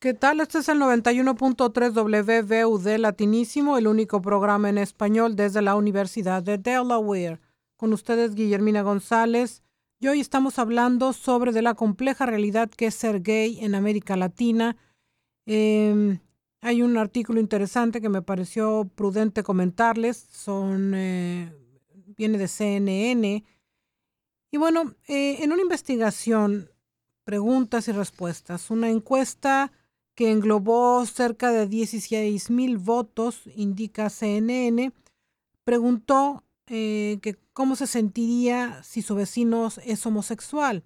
¿Qué tal? Este es el 91.3 WVUD Latinísimo, el único programa en español desde la Universidad de Delaware. Con ustedes, Guillermina González. Y hoy estamos hablando sobre la compleja realidad que es ser gay en América Latina. Em, hay un artículo interesante que me pareció prudente comentarles. Son, eh, viene de CNN. Y bueno, eh, en una investigación, preguntas y respuestas, una encuesta que englobó cerca de 16 mil votos, indica CNN, preguntó eh, cómo se sentiría si su vecino es homosexual.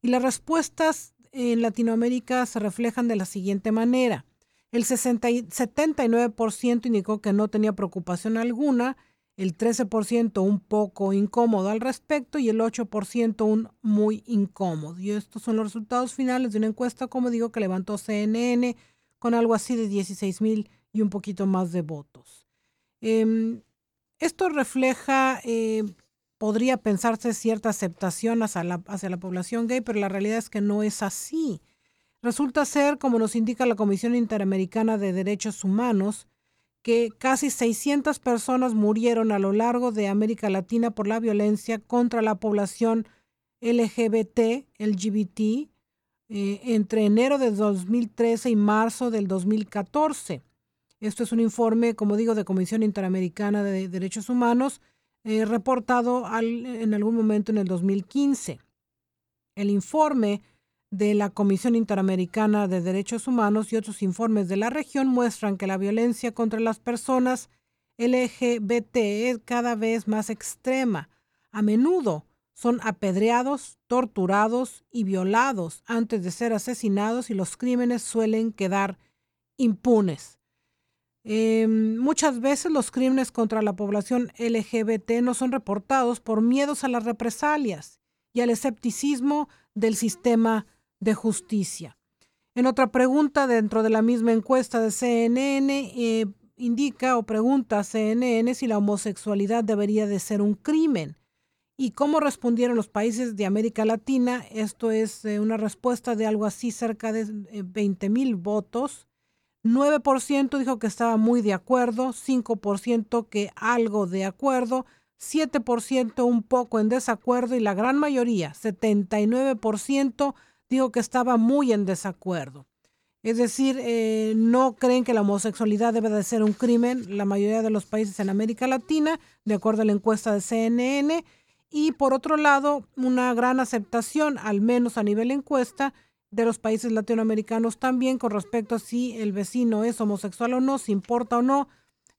Y las respuestas en Latinoamérica se reflejan de la siguiente manera. El 79% indicó que no tenía preocupación alguna, el 13% un poco incómodo al respecto y el 8% un muy incómodo. Y estos son los resultados finales de una encuesta, como digo, que levantó CNN con algo así de 16 mil y un poquito más de votos. Em, esto refleja, eh, podría pensarse cierta aceptación hacia la, hacia la población gay, pero la realidad es que no es así. Resulta ser, como nos indica la Comisión Interamericana de Derechos Humanos, que casi 600 personas murieron a lo largo de América Latina por la violencia contra la población LGBT, LGBT, eh, entre enero de 2013 y marzo del 2014. Esto es un informe, como digo, de Comisión Interamericana de Derechos Humanos, eh, reportado en algún momento en el 2015. El informe de la Comisión Interamericana de Derechos Humanos y otros informes de la región muestran que la violencia contra las personas LGBT es cada vez más extrema. A menudo son apedreados, torturados y violados antes de ser asesinados y los crímenes suelen quedar impunes. Em, muchas veces los crímenes contra la población LGBT no son reportados por miedos a las represalias y al escepticismo del sistema de justicia. En otra pregunta dentro de la misma encuesta de CNN, eh, indica o pregunta a CNN si la homosexualidad debería de ser un crimen. ¿Y cómo respondieron los países de América Latina? Esto es eh, una respuesta de algo así cerca de 20 eh, mil votos. 9% dijo que estaba muy de acuerdo, 5% que algo de acuerdo, 7% un poco en desacuerdo y la gran mayoría, 79%, dijo que estaba muy en desacuerdo. Es decir, eh, no creen que la homosexualidad debe de ser un crimen la mayoría de los países en América Latina, de acuerdo a la encuesta de CNN. Y por otro lado, una gran aceptación, al menos a nivel encuesta, de los países latinoamericanos también con respecto a si el vecino es homosexual o no, si importa o no.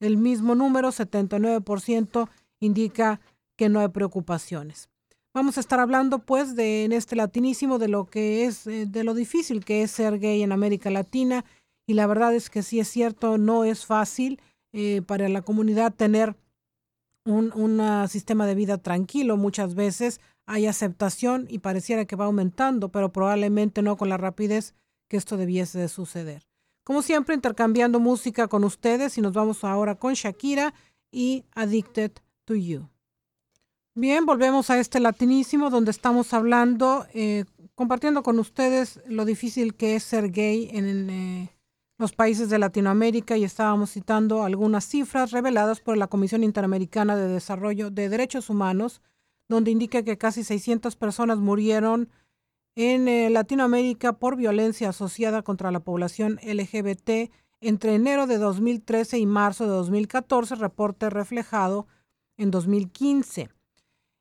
El mismo número, 79%, indica que no hay preocupaciones. Vamos a estar hablando pues de en este latinísimo de lo que es, eh, de lo difícil que es ser gay en América Latina y la verdad es que sí es cierto, no es fácil eh, para la comunidad tener un, un sistema de vida tranquilo. Muchas veces hay aceptación y pareciera que va aumentando, pero probablemente no con la rapidez que esto debiese de suceder. Como siempre, intercambiando música con ustedes y nos vamos ahora con Shakira y Addicted to You. Bien, volvemos a este latinísimo donde estamos hablando, eh, compartiendo con ustedes lo difícil que es ser gay en eh, los países de Latinoamérica y estábamos citando algunas cifras reveladas por la Comisión Interamericana de Desarrollo de Derechos Humanos, donde indica que casi 600 personas murieron en eh, Latinoamérica por violencia asociada contra la población LGBT entre enero de 2013 y marzo de 2014, reporte reflejado en 2015.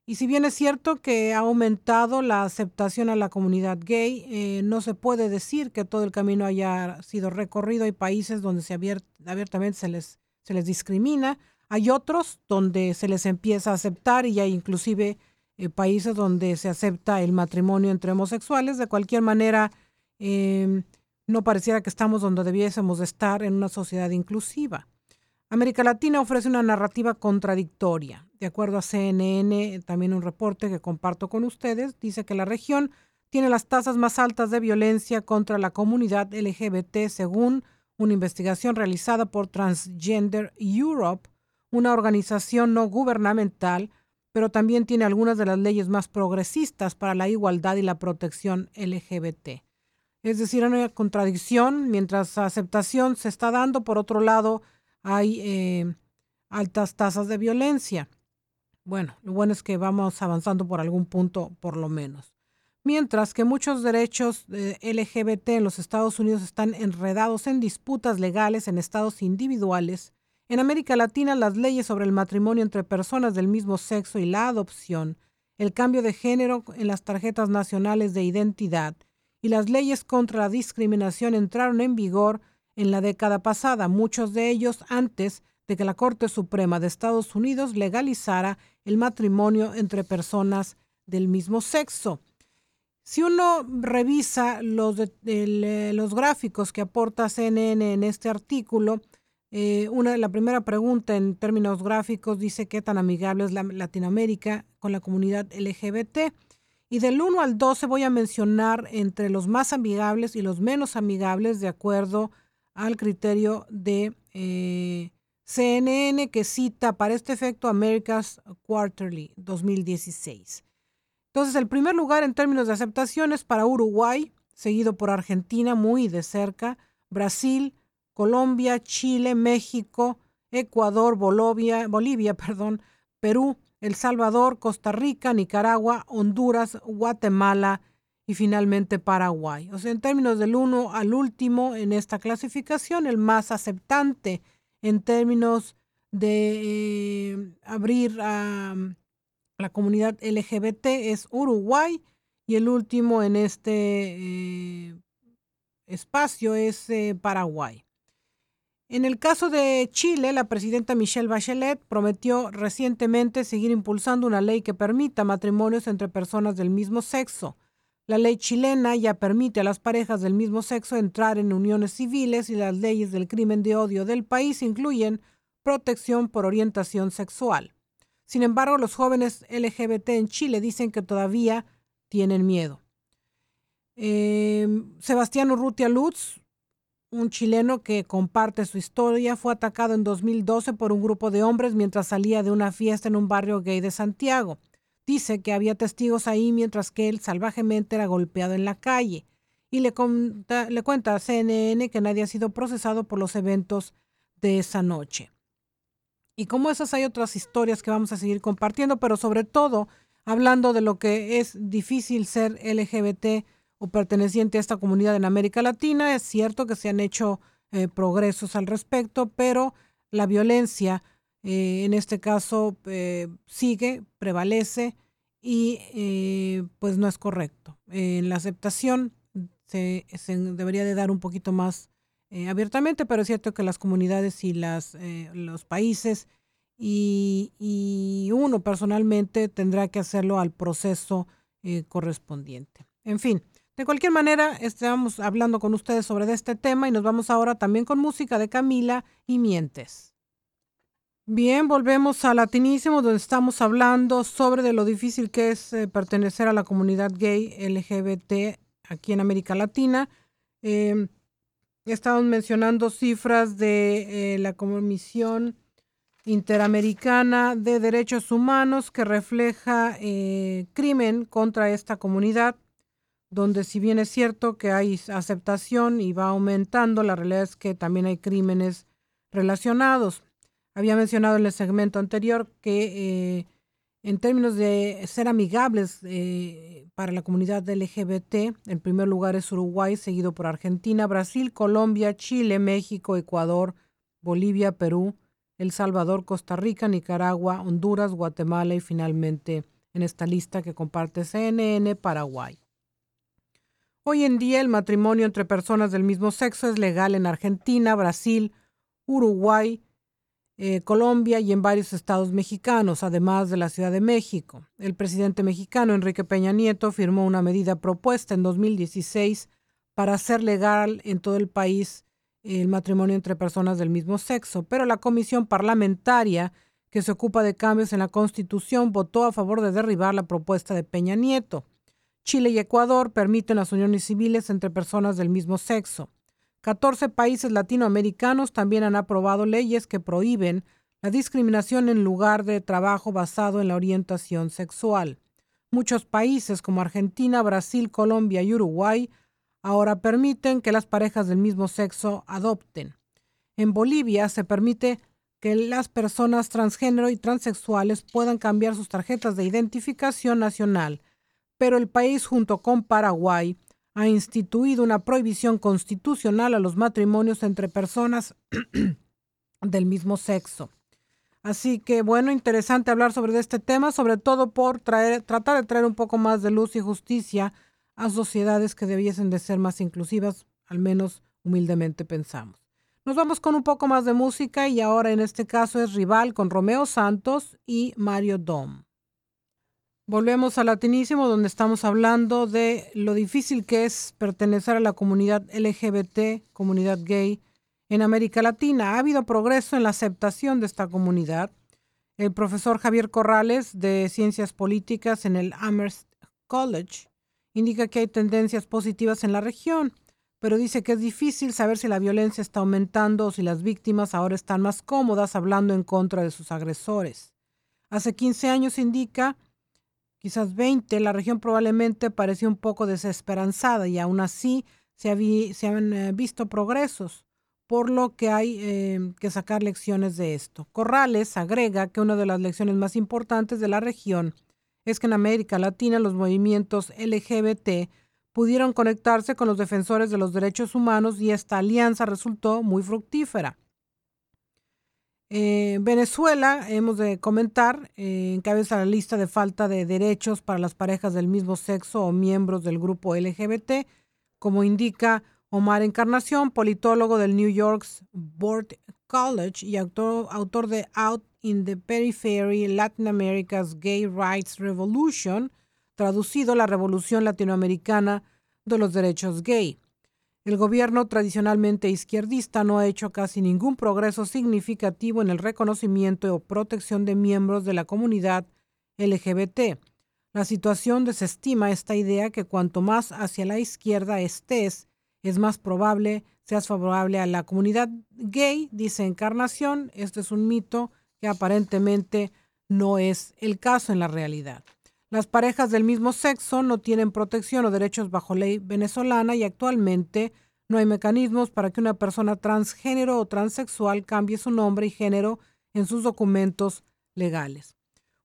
Y si bien es cierto que ha aumentado la aceptación a la comunidad gay, eh, no se puede decir que todo el camino haya sido recorrido. Hay países donde se abiertamente se les, discrimina, hay otros donde se les empieza a aceptar y hay inclusive eh, países donde se acepta el matrimonio entre homosexuales. De cualquier manera, em, no pareciera que estamos donde debiésemos estar en una sociedad inclusiva. América Latina ofrece una narrativa contradictoria. De acuerdo a CNN, también un reporte que comparto con ustedes, dice que la región tiene las tasas más altas de violencia contra la comunidad LGBT según una investigación realizada por Transgender Europe, una organización no gubernamental, pero también tiene algunas de las leyes más progresistas para la igualdad y la protección LGBT. Es decir, hay una contradicción, mientras aceptación se está dando, por otro lado, hay eh, altas tasas de violencia. Bueno, lo bueno es que vamos avanzando por algún punto, por lo menos. Mientras que muchos derechos LGBT en los Estados Unidos están enredados en disputas legales en estados individuales, en América Latina las leyes sobre el matrimonio entre personas del mismo sexo y la adopción, el cambio de género en las tarjetas nacionales de identidad y las leyes contra la discriminación entraron en vigor en la década pasada, muchos de ellos antes de que la Corte Suprema de Estados Unidos legalizara el matrimonio entre personas del mismo sexo. Si uno revisa los, eh, los gráficos que aporta CNN en este artículo, eh, una, la primera pregunta en términos gráficos dice qué tan amigable es la Latinoamérica con la comunidad LGBT. Y del 1 al 12 voy a mencionar entre los más amigables y los menos amigables de acuerdo al criterio de eh, CNN que cita para este efecto America's Quarterly 2016. Entonces, el primer lugar en términos de aceptación es para Uruguay, seguido por Argentina muy de cerca, Brasil, Colombia, Chile, México, Ecuador, Bolivia, Bolivia perdón, Perú, El Salvador, Costa Rica, Nicaragua, Honduras, Guatemala y finalmente Paraguay. O sea, en términos del uno al último en esta clasificación, el más aceptante en términos de eh, abrir a la comunidad LGBT es Uruguay y el último en este eh, espacio es eh, Paraguay. En el caso de Chile, la presidenta Michelle Bachelet prometió recientemente seguir impulsando una ley que permita matrimonios entre personas del mismo sexo. La ley chilena ya permite a las parejas del mismo sexo entrar en uniones civiles y las leyes del crimen de odio del país incluyen protección por orientación sexual. Sin embargo, los jóvenes LGBT en Chile dicen que todavía tienen miedo. Em, Sebastián Urrutia Lutz, un chileno que comparte su historia, fue atacado en 2012 por un grupo de hombres mientras salía de una fiesta en un barrio gay de Santiago. Dice que había testigos ahí mientras que él salvajemente era golpeado en la calle. Y le, cuenta a CNN que nadie ha sido procesado por los eventos de esa noche. Y como esas hay otras historias que vamos a seguir compartiendo, pero sobre todo hablando de lo que es difícil ser LGBT o perteneciente a esta comunidad en América Latina. Es cierto que se han hecho eh, progresos al respecto, pero la violencia eh, en este caso eh, sigue, prevalece y pues no es correcto. En la aceptación se, debería de dar un poquito más eh, abiertamente, pero es cierto que las comunidades y las, eh, los países y, uno personalmente tendrá que hacerlo al proceso eh, correspondiente. En fin, de cualquier manera, estamos hablando con ustedes sobre este tema y nos vamos ahora también con música de Camila y Mientes. Bien, volvemos a Latinísimo, donde estamos hablando sobre de lo difícil que es pertenecer a la comunidad gay LGBT aquí en América Latina. Eh, Estamos mencionando cifras de eh, la Comisión Interamericana de Derechos Humanos que refleja eh, crimen contra esta comunidad, donde si bien es cierto que hay aceptación y va aumentando, la realidad es que también hay crímenes relacionados. Había mencionado en el segmento anterior que eh, en términos de ser amigables eh, para la comunidad LGBT, en primer lugar es Uruguay, seguido por Argentina, Brasil, Colombia, Chile, México, Ecuador, Bolivia, Perú, El Salvador, Costa Rica, Nicaragua, Honduras, Guatemala y finalmente en esta lista que comparte CNN, Paraguay. Hoy en día el matrimonio entre personas del mismo sexo es legal en Argentina, Brasil, Uruguay, eh, Colombia y en varios estados mexicanos, además de la Ciudad de México. El presidente mexicano Enrique Peña Nieto firmó una medida propuesta en 2016 para hacer legal en todo el país el matrimonio entre personas del mismo sexo, pero la comisión parlamentaria que se ocupa de cambios en la Constitución votó a favor de derribar la propuesta de Peña Nieto. Chile y Ecuador permiten las uniones civiles entre personas del mismo sexo. 14 países latinoamericanos también han aprobado leyes que prohíben la discriminación en lugar de trabajo basado en la orientación sexual. Muchos países como Argentina, Brasil, Colombia y Uruguay ahora permiten que las parejas del mismo sexo adopten. En Bolivia se permite que las personas transgénero y transexuales puedan cambiar sus tarjetas de identificación nacional, pero el país junto con Paraguay ha instituido una prohibición constitucional a los matrimonios entre personas del mismo sexo. Así que bueno, interesante hablar sobre este tema, sobre todo por traer, tratar de traer un poco más de luz y justicia a sociedades que debiesen de ser más inclusivas, al menos humildemente pensamos. Nos vamos con un poco más de música y ahora en este caso es Rival con Romeo Santos y Mario Dom. Volvemos a Latinísimo donde estamos hablando de lo difícil que es pertenecer a la comunidad LGBT, comunidad gay, en América Latina. Ha habido progreso en la aceptación de esta comunidad. El profesor Javier Corrales de Ciencias Políticas en el Amherst College indica que hay tendencias positivas en la región, pero dice que es difícil saber si la violencia está aumentando o si las víctimas ahora están más cómodas hablando en contra de sus agresores. Hace 15 años indica, quizás 20, la región probablemente parecía un poco desesperanzada y aún así se, han eh, visto progresos por lo que hay em, que sacar lecciones de esto. Corrales agrega que una de las lecciones más importantes de la región es que en América Latina los movimientos LGBT pudieron conectarse con los defensores de los derechos humanos y esta alianza resultó muy fructífera. Eh, Venezuela, hemos de comentar, eh, encabeza la lista de falta de derechos para las parejas del mismo sexo o miembros del grupo LGBT, como indica Omar Encarnación, politólogo del New York's Board College y autor, autor de Out in the Periphery, Latin America's Gay Rights Revolution, traducido la Revolución Latinoamericana de los Derechos Gay. El gobierno tradicionalmente izquierdista no ha hecho casi ningún progreso significativo en el reconocimiento o protección de miembros de la comunidad LGBT. La situación desestima esta idea que cuanto más hacia la izquierda estés, es más probable seas favorable a la comunidad gay, dice Encarnación. Este es un mito que aparentemente no es el caso en la realidad. Las parejas del mismo sexo no tienen protección o derechos bajo ley venezolana y actualmente no hay mecanismos para que una persona transgénero o transexual cambie su nombre y género en sus documentos legales.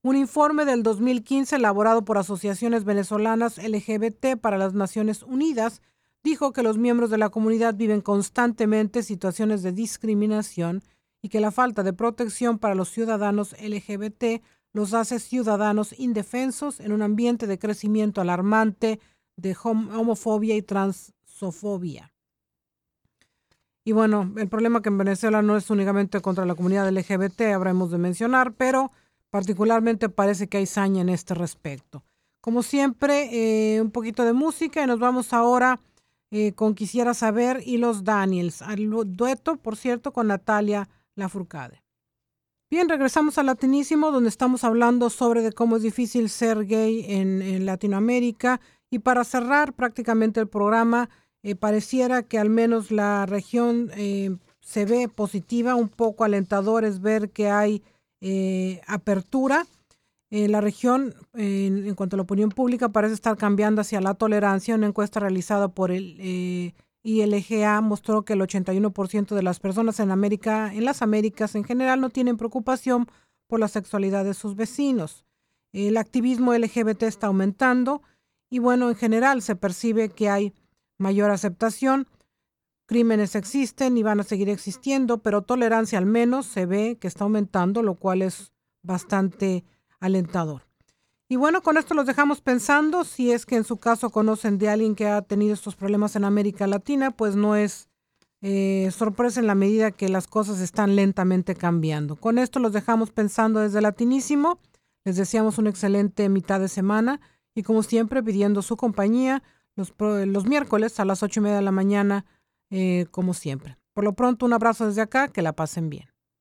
Un informe del 2015 elaborado por asociaciones venezolanas LGBT para las Naciones Unidas dijo que los miembros de la comunidad viven constantemente situaciones de discriminación y que la falta de protección para los ciudadanos LGBT los hace ciudadanos indefensos en un ambiente de crecimiento alarmante de homofobia y transofobia. Y bueno, el problema que en Venezuela no es únicamente contra la comunidad LGBT, habremos de mencionar, pero particularmente parece que hay saña en este respecto. Como siempre, eh, un poquito de música y nos vamos ahora eh, con Quisiera Saber y los Daniels, al dueto, por cierto, con Natalia Lafourcade. Bien, regresamos a Latinísimo, donde estamos hablando sobre de cómo es difícil ser gay en, Latinoamérica. Y para cerrar prácticamente el programa, eh, pareciera que al menos la región eh, se ve positiva, un poco alentador es ver que hay apertura en la región, en, cuanto a la opinión pública, parece estar cambiando hacia la tolerancia. Una encuesta realizada por el eh, ILGA mostró que el 81% de las personas en América, en las Américas en general, no tienen preocupación por la sexualidad de sus vecinos. El activismo LGBT está aumentando y bueno, en general se percibe que hay mayor aceptación. Crímenes existen y van a seguir existiendo, pero tolerancia al menos se ve que está aumentando, lo cual es bastante alentador. Y bueno, con esto los dejamos pensando. Si es que en su caso conocen de alguien que ha tenido estos problemas en América Latina, pues no es eh, sorpresa en la medida que las cosas están lentamente cambiando. Con esto los dejamos pensando desde Latinísimo. Les deseamos una excelente mitad de semana y como siempre pidiendo su compañía los, los miércoles a las ocho y media de la mañana, eh, como siempre. Por lo pronto, un abrazo desde acá, que la pasen bien.